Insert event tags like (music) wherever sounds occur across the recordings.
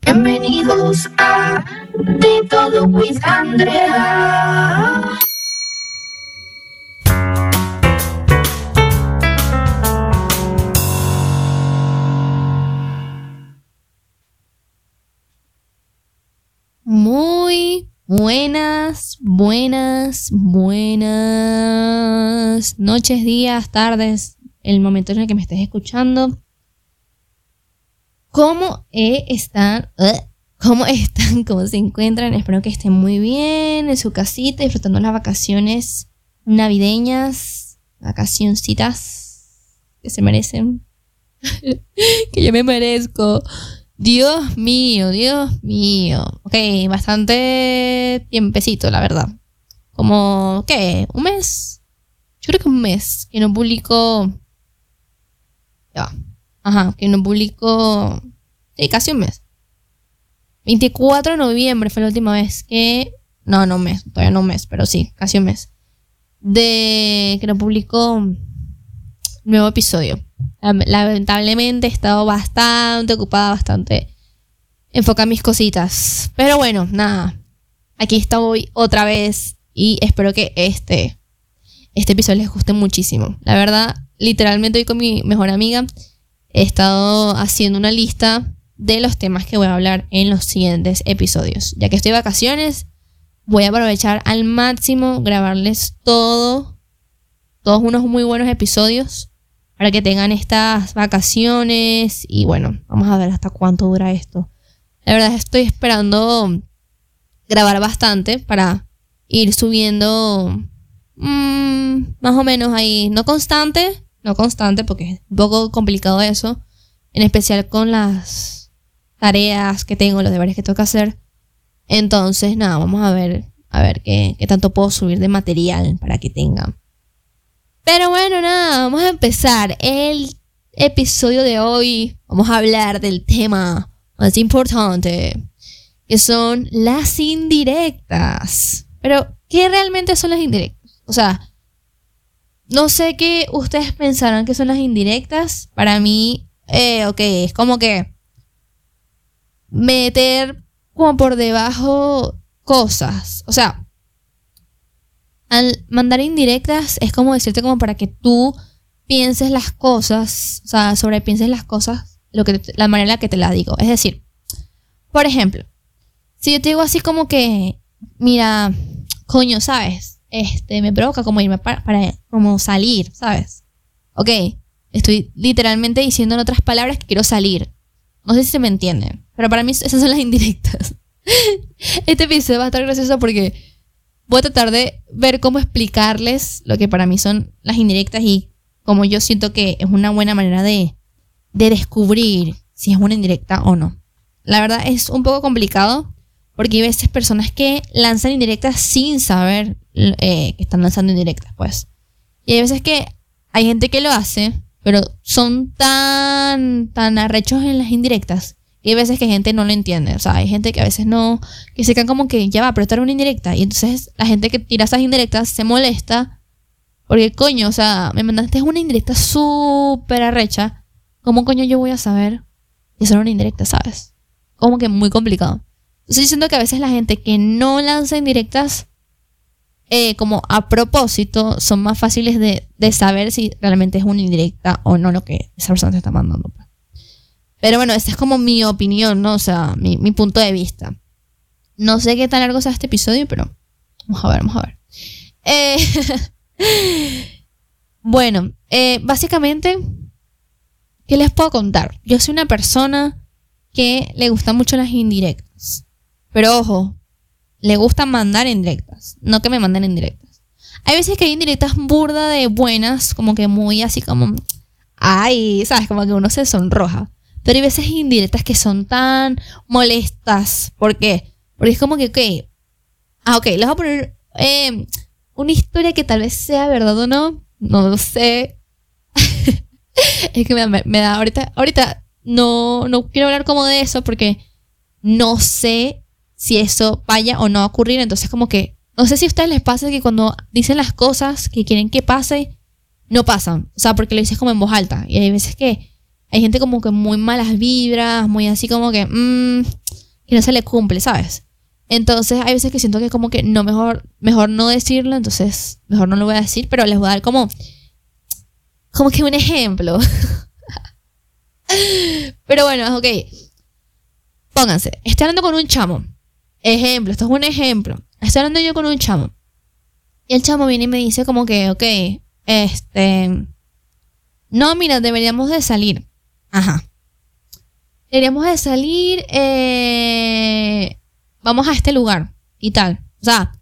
Bienvenidos a De Todo with Andrea. Muy buenas, buenas, buenas noches, días, tardes, el momento en el que me estés escuchando. ¿Cómo eh, están? eh, ¿Cómo (laughs) están? ¿Cómo se encuentran? Espero que estén muy bien en su casita, disfrutando las vacaciones navideñas, vacacioncitas que se merecen. (laughs) que yo me merezco. Dios mío, Dios mío. Ok, bastante tiempecito, la verdad. Como, ¿qué? ¿Un mes? Yo creo que un mes que no publico. Ya. va. Ajá, que no publico. Sí, casi un mes. 24 de noviembre fue la última vez que. No, no un mes, todavía no un mes, pero sí, casi un mes. De que no publico nuevo episodio. Lam- Lamentablemente he estado bastante ocupada, bastante enfocada en mis cositas. Pero bueno, nada. Aquí estoy otra vez y espero que este, este episodio les guste muchísimo. La verdad, literalmente hoy con mi mejor amiga he estado haciendo una lista de los temas que voy a hablar en los siguientes episodios. Ya que estoy de vacaciones, voy a aprovechar al máximo grabarles todo, todos unos muy buenos episodios para que tengan estas vacaciones y bueno, vamos a ver hasta cuánto dura esto. La verdad estoy esperando grabar bastante para ir subiendo mm, más o menos ahí, no constante, no constante porque es un poco complicado eso, en especial con las tareas que tengo, los deberes que tengo que hacer. Entonces, nada, vamos a ver, a ver qué, qué tanto puedo subir de material para que tengan. Pero bueno, nada, vamos a empezar el episodio de hoy. Vamos a hablar del tema más importante, que son las indirectas. Pero, ¿qué realmente son las indirectas? O sea, no sé qué ustedes pensarán que son las indirectas. Para mí, eh, ok, es como que meter como por debajo cosas. O sea, al mandar indirectas es como decirte como para que tú pienses las cosas, o sea, sobrepienses las cosas, lo que la manera en la que te la digo. Es decir, por ejemplo, si yo te digo así como que, mira, coño, ¿sabes? Este, me provoca como irme para, para como salir, ¿sabes? Ok, estoy literalmente diciendo en otras palabras que quiero salir. No sé si se me entienden, pero para mí esas son las indirectas. (laughs) Este episodio va a estar gracioso porque voy a tratar de ver cómo explicarles lo que para mí son las indirectas y cómo yo siento que es una buena manera de, de descubrir si es una indirecta o no. La verdad es un poco complicado porque hay veces personas que lanzan indirectas sin saber eh, que están lanzando indirectas, pues. Y hay veces que hay gente que lo hace, pero son tan, tan arrechos en las indirectas. Y hay veces que gente no lo entiende. O sea, hay gente que a veces no, que se quedan como que ya va, pero esta era una indirecta. Y entonces la gente que tira esas indirectas se molesta. Porque coño, o sea, me mandaste una indirecta súper arrecha. ¿Cómo coño yo voy a saber que era una indirecta, sabes? Como que muy complicado. Estoy diciendo que a veces la gente que no lanza indirectas eh, como a propósito son más fáciles de, saber si realmente es una indirecta o no lo que esa persona te está mandando. pues. Pero bueno, esa es como mi opinión, ¿no? O sea, mi, mi punto de vista. No sé qué tan largo sea este episodio, pero vamos a ver, vamos a ver. Eh, (laughs) bueno, eh, básicamente, ¿qué les puedo contar? Yo soy una persona que le gustan mucho las indirectas. Pero ojo, le gusta mandar indirectas, no que me manden indirectas. Hay veces que hay indirectas burda de buenas, como que muy así como, ay, sabes, como que uno se sonroja. Pero hay veces indirectas que son tan molestas. ¿Por qué? Porque es como que, ok, ah, ok, les voy a poner eh, una historia que tal vez sea verdad o no, no lo sé. (laughs) es que me, da- me da ahorita, ahorita no, no quiero hablar como de eso porque no sé si eso vaya o no a ocurrir. Entonces, como que, no sé si a ustedes les pasa que cuando dicen las cosas que quieren que pase, no pasan. O sea, porque lo dices como en voz alta. Y hay veces que hay gente como que muy malas vibras, muy así como que, mmm, que no se le cumple, ¿sabes? Entonces hay veces que siento que como que no mejor, mejor no decirlo, entonces mejor no lo voy a decir, pero les voy a dar como, como que un ejemplo. (laughs) pero bueno, ok. Pónganse, estoy hablando con un chamo. Ejemplo, esto es un ejemplo. Estoy hablando yo con un chamo. Y el chamo viene y me dice como que, ok, este... No, mira, deberíamos de salir. Ajá. Deberíamos de salir, eh, vamos a este lugar y tal. O sea,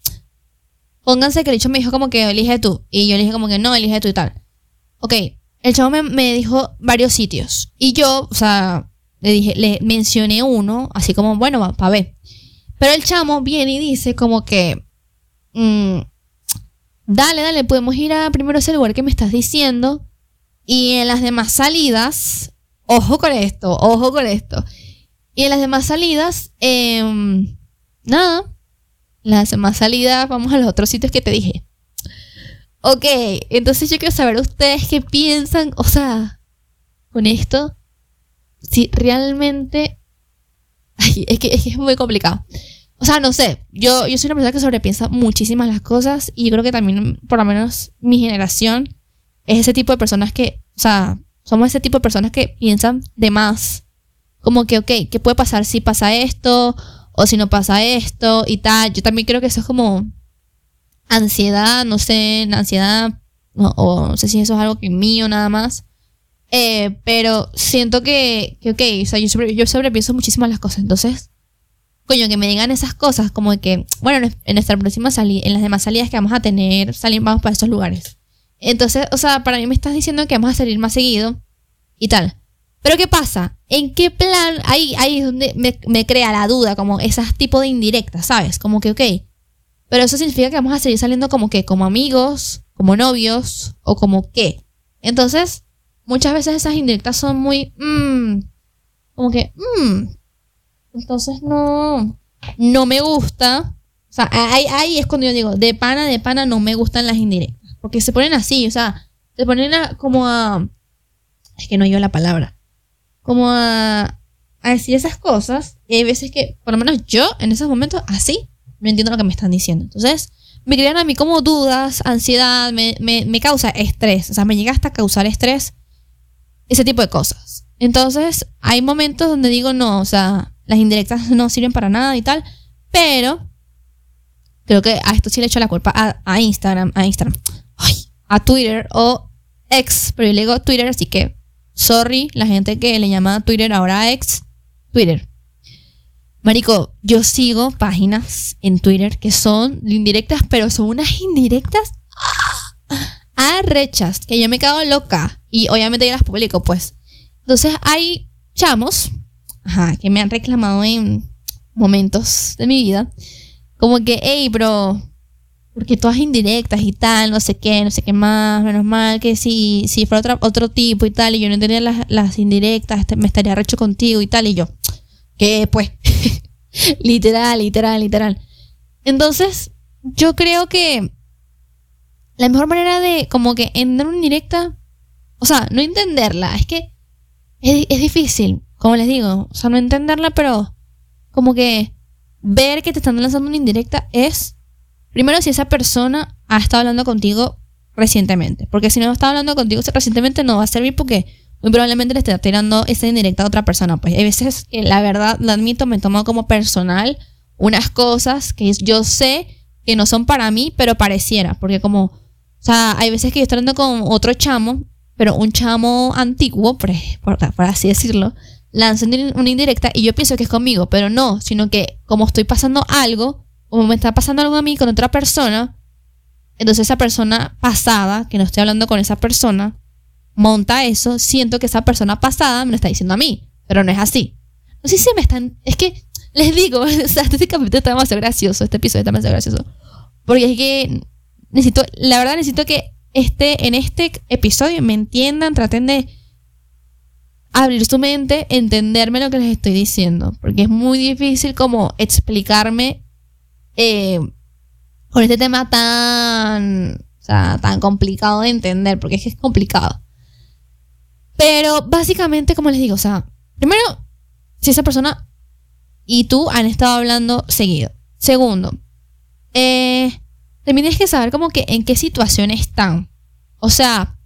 pónganse que el chamo me dijo como que elige tú. Y yo le dije como que no, elige tú y tal. Ok, el chamo me, me dijo varios sitios. Y yo, o sea, le dije, le mencioné uno, así como, bueno, para ver. Pero el chamo viene y dice como que, mm, dale, dale, podemos ir a primero ese lugar que me estás diciendo. Y en las demás salidas, ojo con esto, ojo con esto. Y en las demás salidas, em, nada, las demás salidas, vamos a los otros sitios que te dije. Ok, entonces yo quiero saber ustedes qué piensan, o sea, con esto, si realmente... es, que, es que es muy complicado. O sea, no sé, yo, yo soy una persona que sobrepiensa muchísimas las cosas y yo creo que también, por lo menos mi generación, es ese tipo de personas que, o sea, somos ese tipo de personas que piensan de más. Como que, ok, ¿qué puede pasar si pasa esto? O si no pasa esto y tal. Yo también creo que eso es como ansiedad, no sé, ansiedad, o, no sé si eso es algo que mío nada más. Eh, pero siento que, que, ok, o sea, yo, sobre, yo sobrepienso muchísimas las cosas. Entonces, coño, que me digan esas cosas, como que, bueno, en nuestra próxima salida, en las demás salidas que vamos a tener, salir, vamos para esos lugares. Entonces, o sea, para mí me estás diciendo que vamos a salir más seguido y tal. Pero ¿qué pasa? ¿En qué plan? Ahí, ahí es donde me, me crea la duda, como esas tipo de indirectas, ¿sabes? Como que, ok. Pero eso significa que vamos a seguir saliendo como que, como amigos, como novios, o como qué. Entonces, muchas veces esas indirectas son muy, mmm, como que, mmm, entonces no, no me gusta. O sea, ahí, ahí es cuando yo digo, de pana, de pana no me gustan las indirectas. Porque se ponen así, o sea, se ponen a, como a... Es que no yo la palabra. Como a, a decir esas cosas. Y hay veces que, por lo menos yo, en esos momentos, así, no entiendo lo que me están diciendo. Entonces, me crean a mí como dudas, ansiedad, me, me, me causa estrés. O sea, me llega hasta causar estrés. Ese tipo de cosas. Entonces, hay momentos donde digo, no, o sea, las indirectas (laughs) no sirven para nada y tal, pero creo que a esto sí le echo la culpa a, Instagram, a Instagram, a Twitter o ex, pero yo le digo Twitter, así que sorry la gente que le llama Twitter ahora ex, Twitter. Marico, yo sigo páginas en Twitter que son indirectas, pero son unas indirectas arrechas, que yo me cago loca. Y obviamente yo las publico, pues. Entonces hay chamos ajá, que me han reclamado en momentos de mi vida, como que, hey, bro, porque todas indirectas y tal, no sé qué, no sé qué más, menos mal que si, si fuera otro, otro tipo y tal, y yo no entendía las, las indirectas, este, me estaría recho contigo y tal, y yo, ¿qué pues? (laughs) literal, literal, literal. Entonces, yo creo que la mejor manera de como que entrar una indirecta, o sea, no entenderla, es que es, difícil como les digo, o sea, no entenderla, pero como que ver que te están lanzando una indirecta es, primero, si esa persona ha estado hablando contigo recientemente. Porque si no está hablando contigo recientemente, no va a servir porque muy probablemente le esté tirando esa indirecta a otra persona. Pues hay veces que la verdad, lo admito, me tomo como personal unas cosas que yo sé que no son para mí, pero pareciera. Porque como, o sea, hay veces que yo estoy hablando con otro chamo, pero un chamo antiguo, por, por así decirlo, lanzan una indirecta y yo pienso que es conmigo, pero no, sino que como estoy pasando algo, como me está pasando algo a mí con otra persona, entonces esa persona pasada, que no estoy hablando con esa persona, monta eso, siento que esa persona pasada me lo está diciendo a mí, pero no es así. No sé si me están, es que les digo, (laughs) o sea, este capítulo está demasiado gracioso, este episodio está demasiado gracioso, porque es que necesito, la verdad necesito que este, en este episodio me entiendan, traten de abrir su mente, entenderme lo que les estoy diciendo, porque es muy difícil como explicarme eh, con este tema tan, o sea, tan complicado de entender, porque es que es complicado. Pero básicamente, como les digo, o sea, primero, si esa persona y tú han estado hablando seguido. Segundo, eh, también tienes que saber como que en qué situación están. O sea,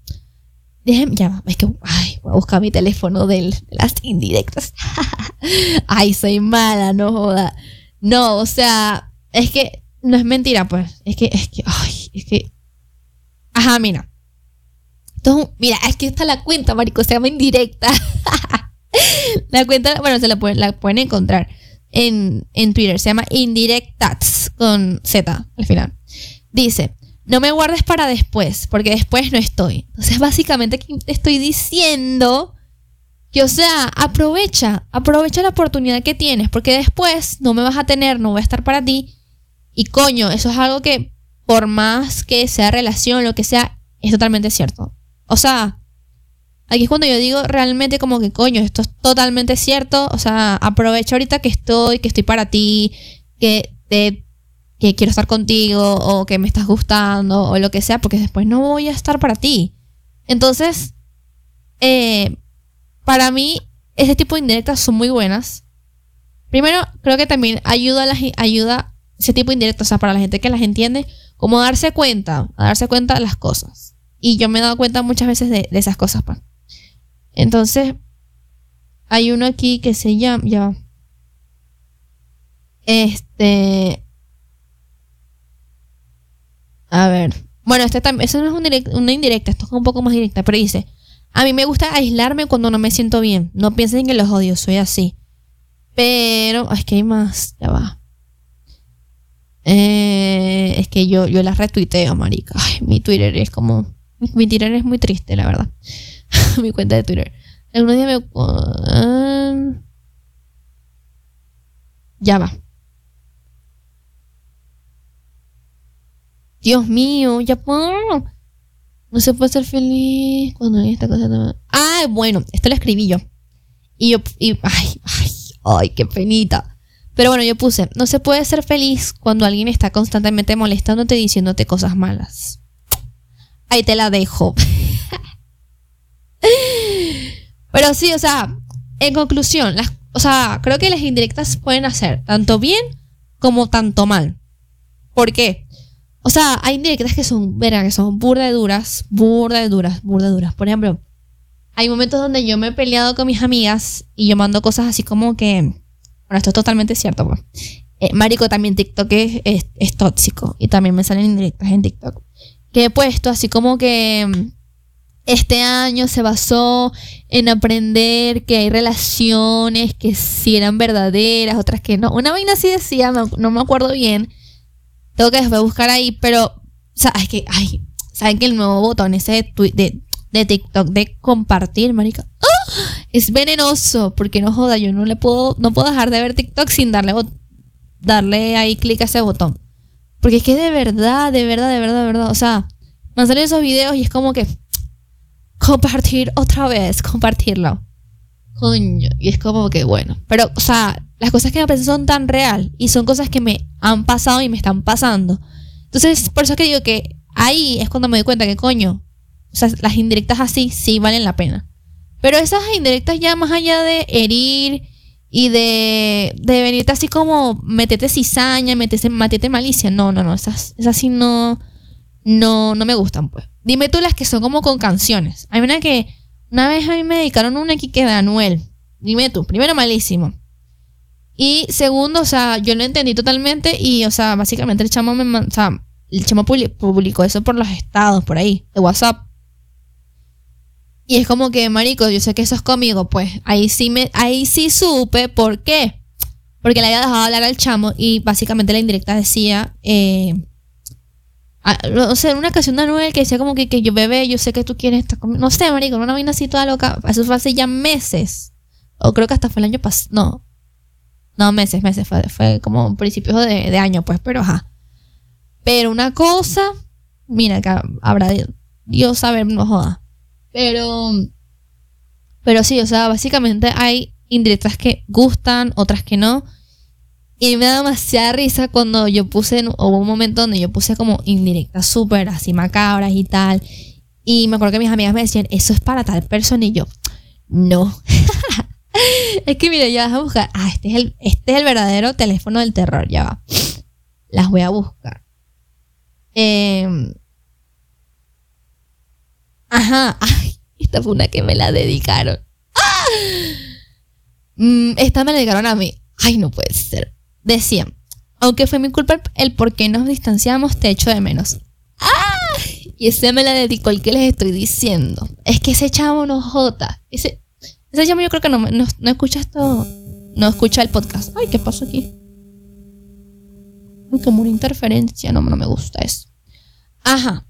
déjenme, ya, es que, ay, voy a buscar mi teléfono del- de las indirectas. (laughs) ay, soy mala, no joda. No, o sea, es que no es mentira, pues. Es que, es que, ay, es que. Ajá, mira. Entonces, mira, es que está la cuenta, marico, se llama indirecta. (laughs) la cuenta, bueno, se la pueden, la pueden encontrar en, en Twitter. Se llama Indirectats con Z al final. Dice, no me guardes para después, porque después no estoy. Entonces, básicamente, aquí estoy diciendo que, o sea, aprovecha, aprovecha la oportunidad que tienes, porque después no me vas a tener, no voy a estar para ti. Y coño, eso es algo que, por más que sea relación, lo que sea, es totalmente cierto. O sea, aquí es cuando yo digo realmente como que, coño, esto es totalmente cierto. O sea, aprovecha ahorita que estoy, que estoy para ti, que quiero estar contigo o que me estás gustando o lo que sea, porque después no voy a estar para ti. Entonces, eh, para mí, ese tipo de indirectas son muy buenas. Primero, creo que también ayuda a la, ayuda ese tipo de indirectas, o sea, para la gente que las entiende, como darse cuenta, a darse cuenta de las cosas. Y yo me he dado cuenta muchas veces de, esas cosas, pa. Entonces, hay uno aquí que se llama, ya. Este, a ver. Bueno, este también, eso no es una indirecta, esto es un poco más directa, pero dice, a mí me gusta aislarme cuando no me siento bien. No piensen que los odio, soy así. Pero, es que hay más, ya va. Eh, es que yo, yo las retuiteo, marica. Ay, mi Twitter es como, mi Twitter es muy triste, la verdad. (laughs) mi cuenta de Twitter. Algunos días me... ah, ya va. Dios mío, ya puedo. No se puede ser feliz cuando hay esta cosa. Ah, bueno, esto lo escribí yo. Y yo, y, ay, ay, ay, qué penita. Pero bueno, yo puse, no se puede ser feliz cuando alguien está constantemente molestándote y diciéndote cosas malas. Ahí te la dejo. (laughs) (gasps) Pero sí, o sea, en conclusión, o sea, creo que las indirectas pueden hacer tanto bien como tanto mal. ¿Por qué? O sea, hay indirectas que son, verán, que son burda de duras. Por ejemplo, hay momentos donde yo me he peleado con mis amigas y yo mando cosas así como que, bueno, esto es totalmente cierto. pues. Eh, marico, también TikTok es, tóxico y también me salen indirectas en TikTok. Que he puesto así como que este año se basó en aprender que hay relaciones que sí eran verdaderas, otras que no. Una vaina así decía, no me acuerdo bien. Tengo que después buscar ahí, pero, o sea, es que, ay, ¿saben que el nuevo botón ese de, de, TikTok de compartir, marica? ¡Ah! Es venenoso, porque no joda, yo no le puedo, no puedo dejar de ver TikTok sin darle, darle ahí clic a ese botón. Porque es que de verdad, de verdad, de verdad, de verdad, o sea, me salen esos videos y es como que compartir otra vez, compartirlo. Coño, y es como que bueno, pero, o sea, las cosas que me parecen son tan real y son cosas que me han pasado y me están pasando. Entonces, por eso es que digo que ahí es cuando me doy cuenta que coño, o sea, las indirectas así sí valen la pena. Pero esas indirectas ya más allá de herir y de, de venirte así como meterte cizaña, meterte, meterte malicia, no, no, no, esas, esas sí no, no, no me gustan, pues. Dime tú las que son como con canciones. Hay una que una vez a mí me dedicaron una que de Anuel. Dime tú, primero malísimo. Y segundo, o sea, yo lo entendí totalmente y, o sea, básicamente el chamo me, o sea, el chamo publi- publicó eso por los estados, por ahí, de WhatsApp. Y es como que, marico, yo sé que eso es conmigo, pues ahí sí me, ahí sí supe por qué. Porque le había dejado hablar al chamo y básicamente la indirecta decía, eh, ah, o sea, una canción de Anuel que decía como que, que yo bebé, yo sé que tú quieres estar. No sé, marico, una vaina así toda loca. Eso fue hace ya meses. O creo que hasta fue el año pasado. No. No, meses, meses. Fue, fue como principios de, de año, pues, pero ajá. Pero una cosa, mira, que habrá Dios saber, no joda. Pero, pero sí, o sea, básicamente hay indirectas que gustan, otras que no. Y me da demasiada risa cuando yo puse, hubo un momento donde yo puse como indirectas súper así macabras y tal. Y me acuerdo que mis amigas me decían, eso es para tal persona. Y yo, No. (laughs) es que mira, ya vas a buscar. Ah, este es, el, este es el verdadero teléfono del terror. Ya va. Las voy a buscar. Em, ajá. (laughs) Ay, esta fue una que me la dedicaron. ¡Ah! Mm, esta me la dedicaron a mí. Ay, no puede ser. Decían, aunque fue mi culpa el por qué nos distanciamos, te echo de menos. ¡Ah! Y ese me la dedicó el que les estoy diciendo. Es que ese chavo no jota. Ese, ese chavo yo creo que no, no, no escucha esto. No escucha el podcast. Ay, ¿qué pasó aquí? Como una interferencia. No, no me gusta eso. Ajá.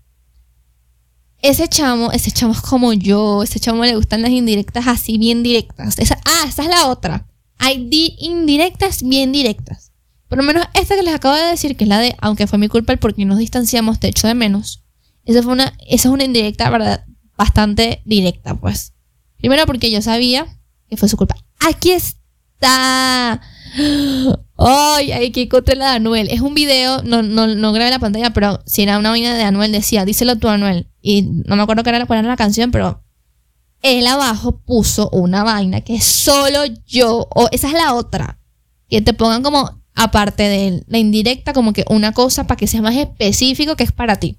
Ese chamo, ese chamo es como yo. Ese chamo le gustan las indirectas así, bien directas. Esa, ah, esa es la otra. Hay indirectas bien directas. Por lo menos esta que les acabo de decir, que es la de, aunque fue mi culpa el porque nos distanciamos, te echo de menos. Esa, fue una, esa es una indirecta, ¿verdad? Bastante directa, pues. Primero porque yo sabía que fue su culpa. Aquí está. Ay, ay, que encontré la de Anuel. Es un video, no, no, no grabé la pantalla, pero si era una vaina de Anuel, decía, díselo tú, Anuel. Y no me acuerdo qué era, cuál era la canción, pero él abajo puso una vaina que solo yo, o esa es la otra, que te pongan como, aparte de la indirecta, como que una cosa para que sea más específico que es para ti.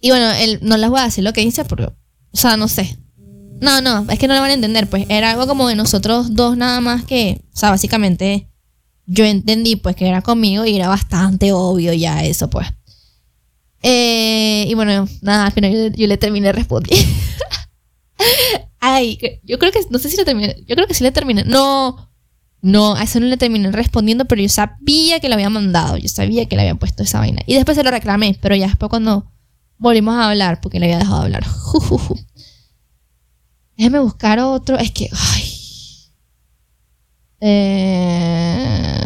Y bueno, él, no les voy a decir lo que dice porque, o sea, no sé. No, no, es que no lo van a entender, pues era algo como de nosotros dos nada más que, o sea, básicamente yo entendí pues que era conmigo y era bastante obvio ya eso, pues. Eh, y bueno, nada, al final yo, le terminé respondiendo. (laughs) (laughs) Ay, yo creo que, no sé si le terminé, yo creo que sí le terminé. No, no, a eso no le terminé respondiendo, pero yo sabía que le había mandado, yo sabía que le había puesto esa vaina. Y después se lo reclamé, pero ya después cuando volvimos a hablar, porque le había dejado de hablar. (laughs) Déjeme buscar otro, es que, ay. Eh,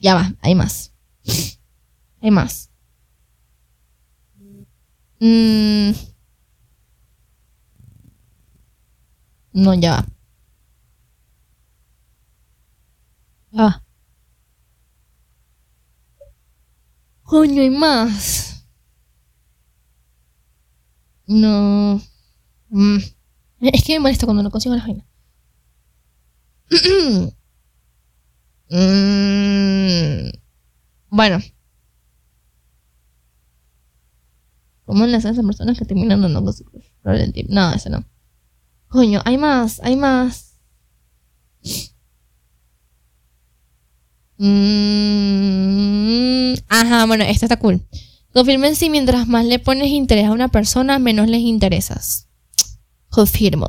ya va, hay más. Hay más. Mm. No, ya va. Ah. Coño, hay más. No. Mm. Es que me molesta cuando no consigo las vainas. Mm. Bueno. ¿Cómo las personas que terminan dando cosas? No, eso no. Coño, hay más, hay más. Mm, ajá, bueno, esta está cool. Confirmen si mientras más le pones interés a una persona, menos les interesas. Confirmo.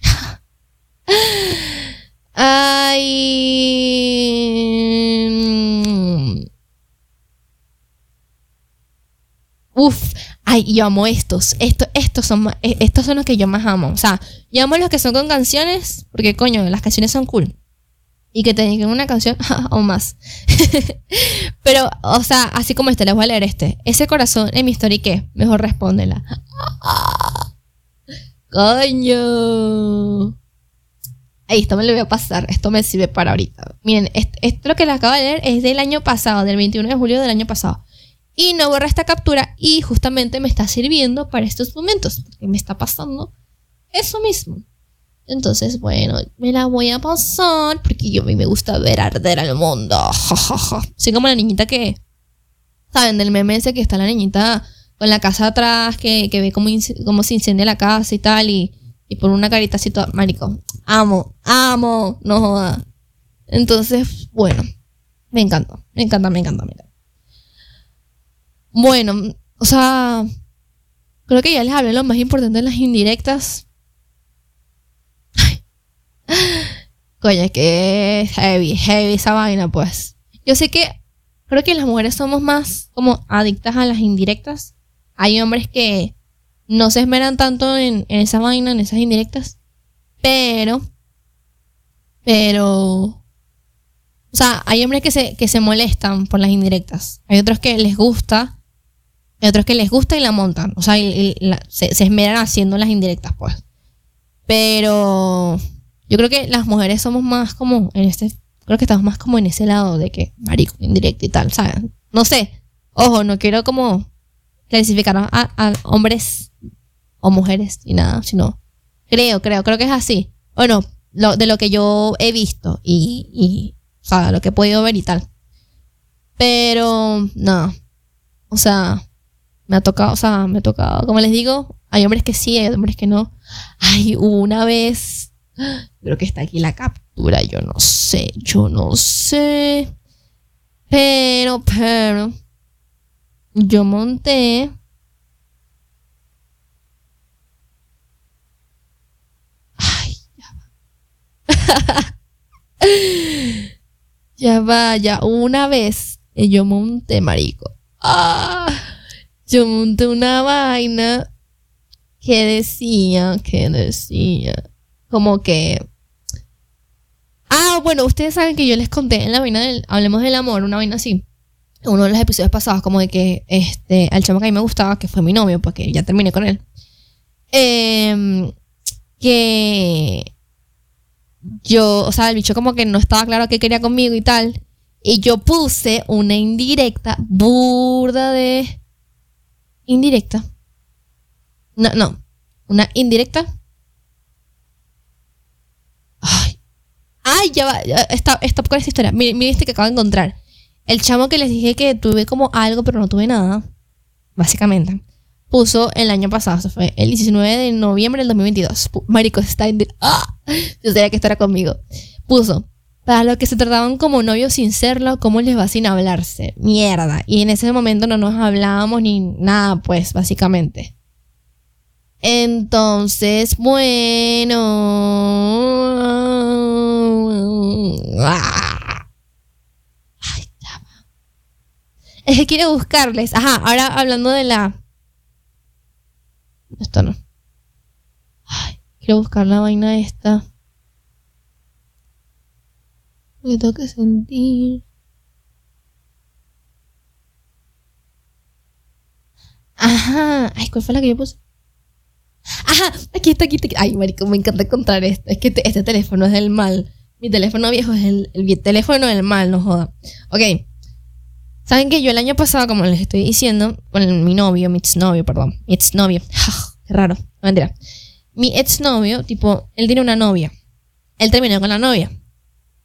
(laughs) Ay. Uf, ay, yo amo estos. Estos, estos, son, e, estos son los que yo más amo. O sea, yo amo los que son con canciones, porque coño, las canciones son cool. Y que te digan una canción, (laughs) aún más. (laughs) Pero, o sea, así como este, les voy a leer este. Ese corazón en mi historia, ¿qué? Mejor respóndela. (laughs) Coño. Ahí, esto me lo voy a pasar. Esto me sirve para ahorita. Miren, esto, esto lo que les acabo de leer es del año pasado, del 21 de julio del año pasado. Y no borra esta captura y justamente me está sirviendo para estos momentos, porque me está pasando eso mismo. Entonces, bueno, me la voy a pasar porque yo a mí me gusta ver arder al mundo. (laughs) Soy como la niñita que, ¿saben? Del meme ese que está la niñita con la casa atrás, que, ve cómo, cómo se incendia la casa y tal, y, y por una carita así toda, marico. Amo, amo, no joda. Entonces, bueno, me encanta, me encanta, me encanta, me encanta. Bueno, o sea, creo que ya les hablé lo más importante de las indirectas. Coño, es que es heavy, heavy esa vaina, pues. Yo sé que creo que las mujeres somos más como adictas a las indirectas. Hay hombres que no se esmeran tanto en, esa vaina, en esas indirectas. Pero, pero, o sea, hay hombres que se, que se molestan por las indirectas. Hay otros que les gusta hay otros que les gusta y la montan. O sea, se, esmeran haciendo las indirectas, pues. Pero yo creo que las mujeres somos más como en este. Creo que estamos más como en ese lado de que marico, indirecto y tal, ¿sabes? No sé. Ojo, no quiero como clasificar a, hombres o mujeres y nada, sino Creo, creo, creo que es así. Bueno, de lo que yo he visto y, y, o sea, lo que he podido ver y tal. Pero, no. O sea, me ha tocado, o sea, me ha tocado. Como les digo, hay hombres que sí, hay hombres que no. Ay, una vez, creo que está aquí la captura, yo no sé, yo no sé. Pero, pero, yo monté. Ay, ya va. (laughs) ya va, ya una vez eh, yo monté, marico. Ah, yo monté una vaina que decía, que decía, como que... Ah, bueno, ustedes saben que yo les conté en la vaina del Hablemos del Amor, una vaina así. Uno de los episodios pasados, como de que este, al chamo que a mí me gustaba, que fue mi novio, porque ya terminé con él. em, que yo, o sea, el bicho como que no estaba claro qué quería conmigo y tal. Y yo puse una indirecta, burda de indirecta. No, no. Una indirecta. Ay. Ay, ya va. ya, Stop, stop con esta historia. Miren, miren este que acabo de encontrar. El chamo que les dije que tuve como algo, pero no tuve nada. Básicamente. Puso el año pasado. Fue el 19 de noviembre del 2022. Pu- Marico, está en... ¡Ah! Yo sabía que esto era conmigo. Puso. Para los que se trataban como novios sin serlo, ¿cómo les va sin hablarse? Mierda. Y en ese momento no nos hablábamos ni nada, pues, básicamente. Entonces, bueno. Ay, ya va. Es que quiero buscarles. Ajá, ahora hablando de la. Esto no. Ay, quiero buscar la vaina esta. Me tengo que sentir. Ajá. Ay, ¿cuál fue la que yo puse? Ajá, aquí está, aquí está. Ay, marico, me encanta encontrar esto. Es que te- este teléfono es del mal. Mi teléfono viejo es el, el vie- teléfono del mal, no joda. Ok. Saben que yo el año pasado, como les estoy diciendo, con mi novio, mi exnovio, perdón, mi exnovio. Qué raro, no mentira. Mi exnovio, tipo, él tiene una novia. Él terminó con la novia.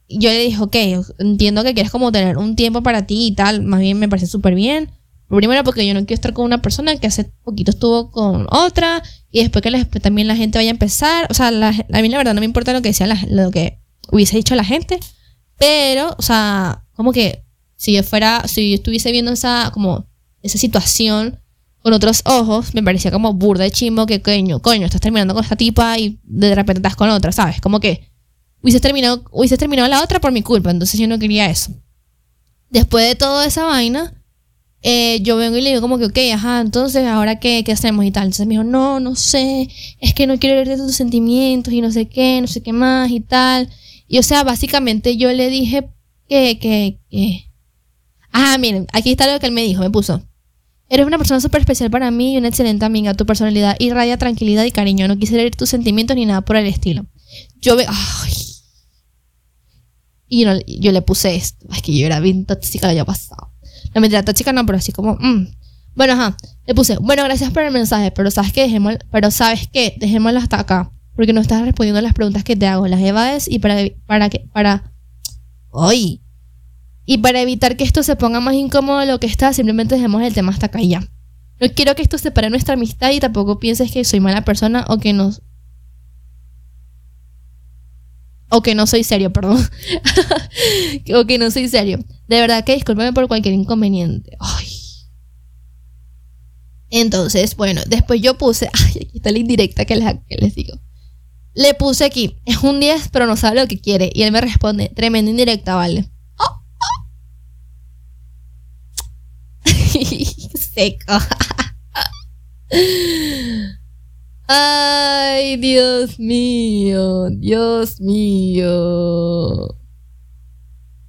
Yo le dije, ok, entiendo que quieres como tener un tiempo para ti y tal. Más bien me parece súper bien. Primero porque yo no quiero estar con una persona que hace poquito estuvo con otra y después que después también la gente vaya a empezar. O sea, la- a mí la verdad no me importa lo que decía lo que hubiese dicho la gente. Pero, o sea, como que si yo fuera, si yo estuviese viendo esa, como, esa situación con otros ojos, me parecía como burda de chimbo que coño, coño, estás terminando con esta tipa y de repente estás con otra, ¿sabes? Como que hubieses terminado, terminado la otra por mi culpa, entonces yo no quería eso. Después de toda esa vaina, eh, yo vengo y le digo como que, ok, ajá, entonces ahora qué, qué hacemos y tal. Entonces me dijo, no, no sé, es que no quiero leerte tus sentimientos y no sé qué, no sé qué más y tal. Y o sea, básicamente yo le dije que, que, que... Ajá, miren, aquí está lo que él me dijo, me puso. Eres una persona súper especial para mí y una excelente amiga. Tu personalidad irradia tranquilidad y cariño. No quise leer tus sentimientos ni nada por el estilo. Yo ve... Ay. Y no- yo le puse esto. Es que yo era bien tóxica el año pasado. No mentira, tóxica no, pero así como... mm. Bueno, ajá. Le puse, bueno, gracias por el mensaje, pero sabes que dejemos, pero sabes qué, dejémoslo hasta acá. Porque no estás respondiendo las preguntas que te hago, las evades y para, para que, para... ¡Ay! Y para evitar que esto se ponga más incómodo de lo que está, simplemente dejemos el tema hasta acá y ya. No quiero que esto separe nuestra amistad y tampoco pienses que soy mala persona o que no... O que no soy serio, perdón. (laughs) o que no soy serio. De verdad que discúlpame por cualquier inconveniente. Ay. Entonces, bueno, después yo puse... (laughs) Ay, aquí está la indirecta que les, que les digo. Le puse aquí, es un 10, pero no sabe lo que quiere. Y él me responde, tremenda indirecta, vale. (laughs) Seco. Ay, Dios mío, Dios mío.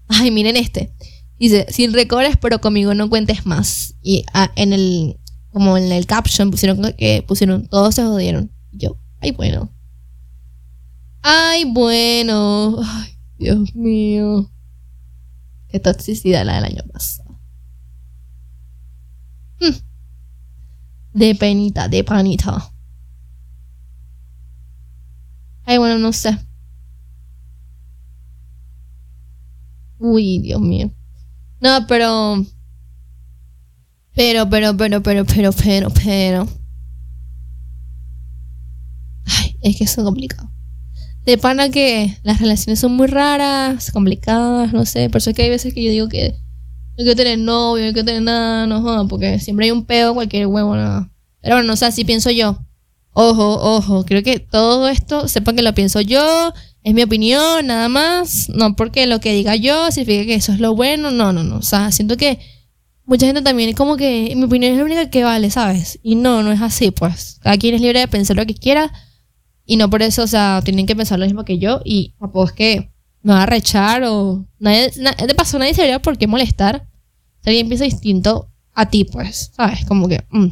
Ay, miren este. Dice, sin recobres, pero conmigo no cuentes más. Y ah, en el, como en el caption pusieron que pusieron, todos se jodieron. Yo, ay, bueno. Ay, bueno. Ay, Dios mío. Qué toxicidad la del año pasado. Mm. De penita, de panita. Ay, bueno, no sé. Uy, Dios mío. No, pero. Pero, pero, pero, pero, pero, pero, pero. Ay, es que es complicado. De pana que las relaciones son muy raras, complicadas, no sé. Por eso es que hay veces que yo digo que no quiero tener novio, no quiero tener nada, no jodan, porque siempre hay un pedo, cualquier huevo, nada. Pero bueno, o sea, así pienso yo. Ojo, ojo, creo que todo esto, sepan que lo pienso yo, es mi opinión, nada más. No porque lo que diga yo significa que eso es lo bueno, no, no, no. O sea, siento que mucha gente también es como que mi opinión es la única que vale, ¿sabes? Y no, no es así, pues. Cada quien es libre de pensar lo que quiera y no por eso, o sea, tienen que pensar lo mismo que yo y tampoco es que me va a rechar o... Nadie, na- de paso, nadie se debería por qué molestar si alguien piensa distinto a ti, pues, ¿sabes? Como que... mm.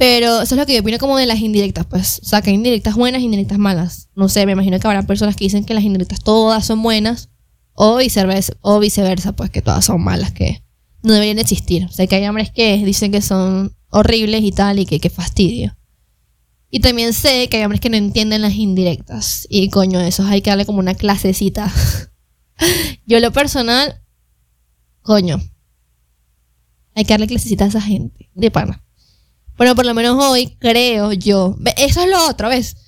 Pero eso es lo que yo opino como de las indirectas, pues. O sea, que hay indirectas buenas, indirectas malas. No sé, me imagino que habrá personas que dicen que las indirectas todas son buenas. O viceversa, o viceversa, pues que todas son malas, que no deberían existir. O sea, que hay hombres que dicen que son horribles y tal, y que, que fastidio. Y también sé que hay hombres que no entienden las indirectas. Y coño, eso hay que darle como una clasecita. (laughs) Yo lo personal, coño. Hay que darle clasecita a esa gente, de pana. Bueno, por lo menos hoy creo yo. Eso es lo otro, ¿ves?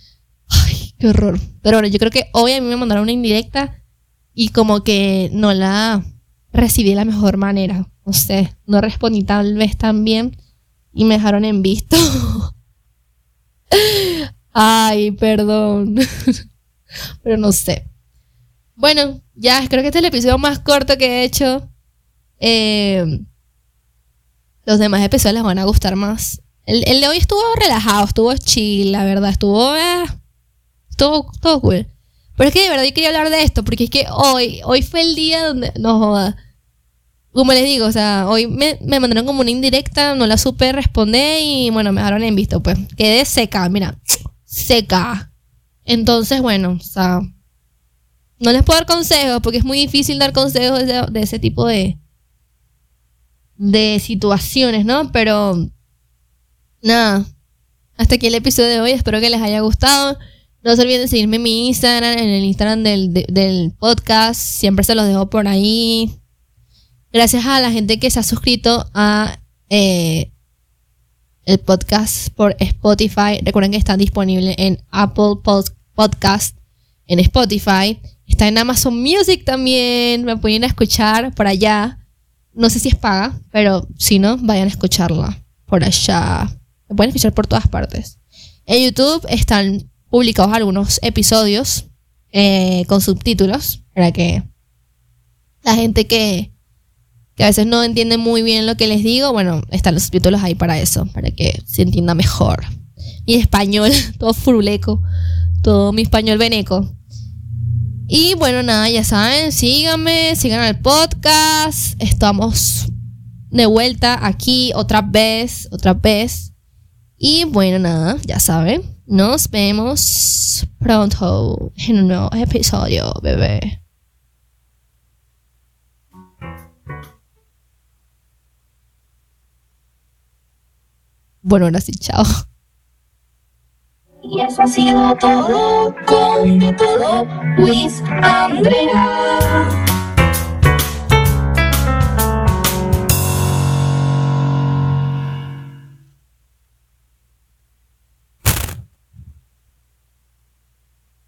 Ay, qué horror. Pero bueno, yo creo que hoy a mí me mandaron una indirecta y como que no la recibí de la mejor manera. No sé, no respondí tal vez tan bien y me dejaron en visto. (laughs) Ay, perdón. (laughs) Pero no sé. Bueno, ya creo que este es el episodio más corto que he hecho. Eh, los demás episodios les van a gustar más. El, el de hoy estuvo relajado, estuvo chill, la verdad, estuvo. eh, estuvo, estuvo cool. Pero es que de verdad yo quería hablar de esto, porque es que hoy, hoy fue el día donde. No joda. Como les digo, o sea, hoy me, me mandaron como una indirecta, no la supe responder y bueno, me dejaron en visto, pues. Quedé seca, mira, seca. Entonces, bueno, o sea, no les puedo dar consejos porque es muy difícil dar consejos de, de ese tipo de, de situaciones, ¿no? Pero nada, hasta aquí el episodio de hoy. Espero que les haya gustado. No se olviden de seguirme en mi Instagram, en el Instagram del, de- del podcast. Siempre se los dejo por ahí. Gracias a la gente que se ha suscrito a eh, el podcast por Spotify. Recuerden que está disponible en Apple Pod- Podcast, en Spotify. Está en Amazon Music también. Me pueden escuchar por allá. No sé si es paga, pero si no, vayan a escucharla por allá. Me pueden escuchar por todas partes. En YouTube están publicados algunos episodios eh, con subtítulos para que la gente que, a veces no entiende muy bien lo que les digo, bueno, están los subtítulos ahí para eso, para que se entienda mejor. Mi español, (laughs) todo furuleco, todo mi español veneco. Y bueno, nada, ya saben, síganme, sigan al podcast. Estamos de vuelta aquí otra vez, otra vez. Y bueno, nada, ya saben, nos vemos pronto en un nuevo episodio, bebé. Bueno, ahora sí, chao. Y eso ha sido todo con de todo, Luis Andrea.